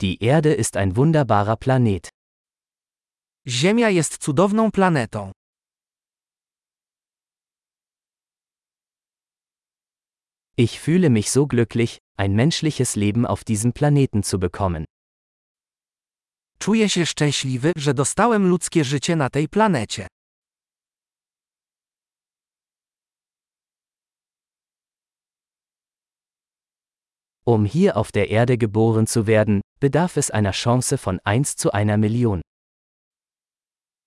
Die Erde ist ein wunderbarer Planet. Ziemia jest cudowną planetą. Ich fühle mich so glücklich, ein menschliches Leben auf diesem Planeten zu bekommen. Czuję się szczęśliwy, że dostałem ludzkie życie na tej planecie. Um hier auf der Erde geboren zu werden, bedarf es einer Chance von 1 zu einer Million.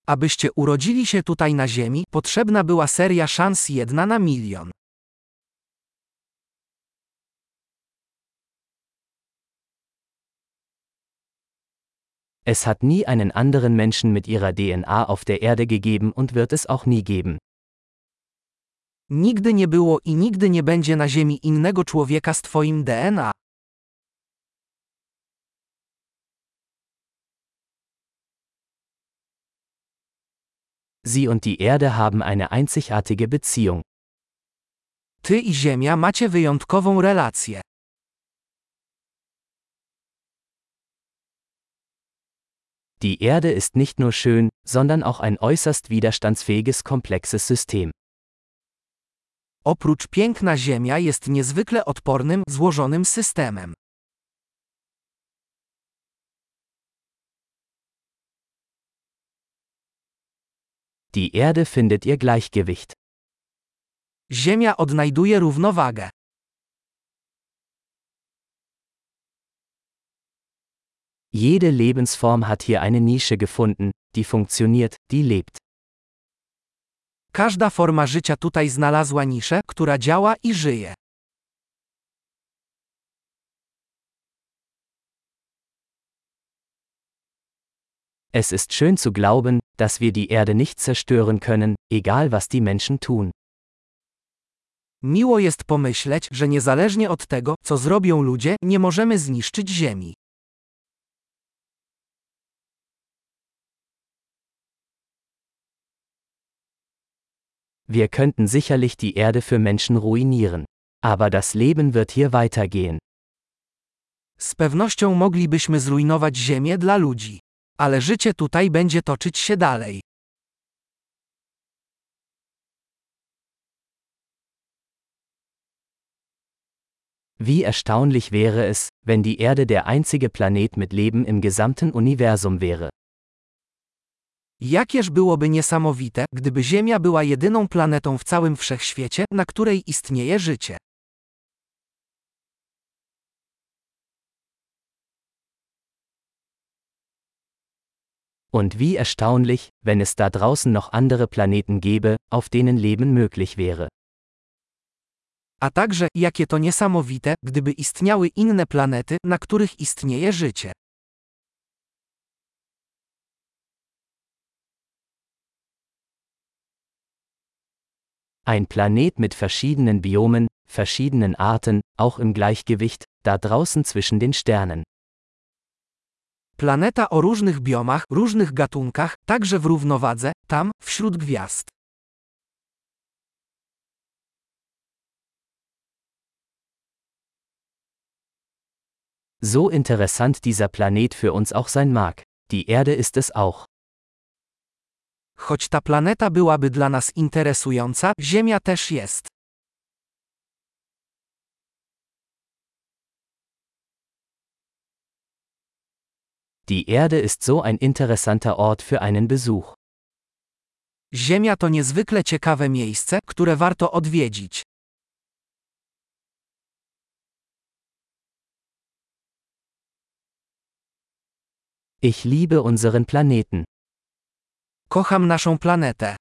Abyście urodzili się tutaj na Ziemi, potrzebna była seria szans jedna na milion. Es hat nie einen anderen Menschen mit ihrer DNA auf der Erde gegeben und wird es auch nie geben. Nigdy nie było i nigdy nie będzie na Ziemi innego człowieka z Twoim DNA. Sie und die Erde haben eine einzigartige Beziehung. Ty i Ziemia macie wyjątkową relację. Die Erde ist nicht nur schön, sondern auch ein äußerst widerstandsfähiges komplexes System. Oprócz piękna Ziemia jest niezwykle odpornym, złożonym systemem. Die Erde findet ihr Gleichgewicht. Ziemia odnajduje równowagę. Jede Lebensform hat hier eine Nische gefunden, die funktioniert, die lebt. Każda forma życia tutaj znalazła niszę, która działa i żyje. Es ist schön zu glauben, dass wir die Erde nicht zerstören können, egal was die Menschen tun. Miło jest pomyśleć, że niezależnie od tego, co zrobią ludzie, nie możemy zniszczyć Ziemi. Wir könnten sicherlich die Erde für Menschen ruinieren. Aber das Leben wird hier weitergehen. Z pewnością moglibyśmy zrujnować Ziemię dla ludzi. Ale życie tutaj będzie toczyć się dalej. Wie erstaunlich wäre es, wenn die Erde der einzige Planet mit Leben im gesamten Universum wäre. Jakież byłoby niesamowite, gdyby Ziemia była jedyną planetą w całym wszechświecie, na której istnieje życie. Und wie erstaunlich, wenn es da draußen noch andere Planeten gäbe, auf denen Leben möglich wäre. A także, jakie to niesamowite, gdyby istniały inne planety, na których istnieje życie. Ein Planet mit verschiedenen Biomen, verschiedenen Arten, auch im Gleichgewicht, da draußen zwischen den Sternen. Planeta o różnych biomach, różnych gatunkach, także w równowadze, tam, wśród gwiazd. So interessant dieser Planet für uns auch sein mag. Die Erde ist es auch. Choć ta planeta byłaby dla nas interesująca, Ziemia też jest. Die Erde ist so ein interessanter Ort für einen Besuch. Ziemia to niezwykle ciekawe miejsce, które warto odwiedzić. Ich liebe unseren Planeten. Kocham naszą planetę.